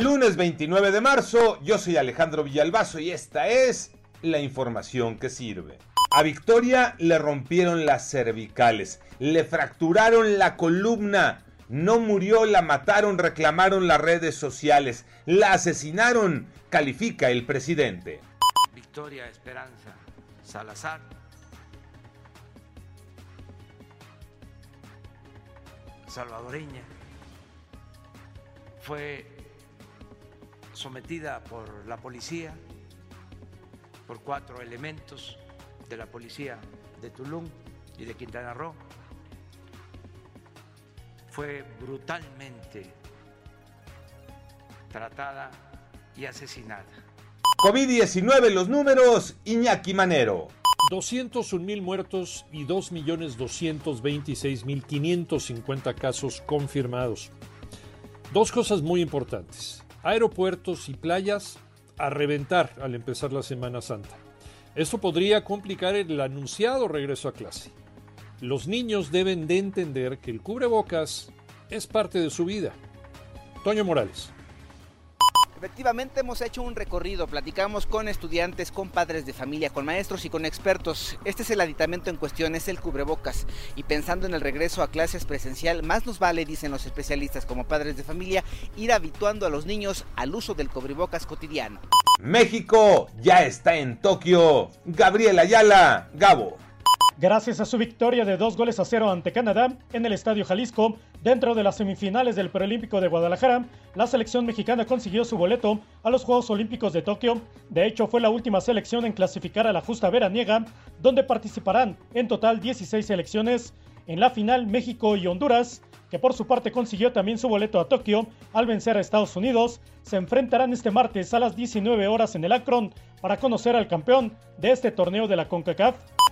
Lunes 29 de marzo, yo soy Alejandro Villalbazo y esta es la información que sirve. A Victoria le rompieron las cervicales, le fracturaron la columna, no murió, la mataron, reclamaron las redes sociales, la asesinaron, califica el presidente. Victoria Esperanza Salazar salvadoreña fue sometida por la policía, por cuatro elementos de la policía de Tulum y de Quintana Roo. Fue brutalmente tratada y asesinada. COVID-19, los números, Iñaki Manero. 201 mil muertos y 2.226.550 casos confirmados. Dos cosas muy importantes. Aeropuertos y playas a reventar al empezar la Semana Santa. Esto podría complicar el anunciado regreso a clase. Los niños deben de entender que el cubrebocas es parte de su vida. Toño Morales. Efectivamente hemos hecho un recorrido, platicamos con estudiantes, con padres de familia, con maestros y con expertos. Este es el aditamento en cuestión, es el cubrebocas. Y pensando en el regreso a clases presencial, más nos vale, dicen los especialistas como padres de familia, ir habituando a los niños al uso del cubrebocas cotidiano. México ya está en Tokio. Gabriel Ayala, Gabo. Gracias a su victoria de dos goles a cero ante Canadá en el Estadio Jalisco, dentro de las semifinales del Preolímpico de Guadalajara, la selección mexicana consiguió su boleto a los Juegos Olímpicos de Tokio. De hecho, fue la última selección en clasificar a la justa veraniega, donde participarán en total 16 selecciones. En la final, México y Honduras, que por su parte consiguió también su boleto a Tokio al vencer a Estados Unidos, se enfrentarán este martes a las 19 horas en el Akron para conocer al campeón de este torneo de la CONCACAF.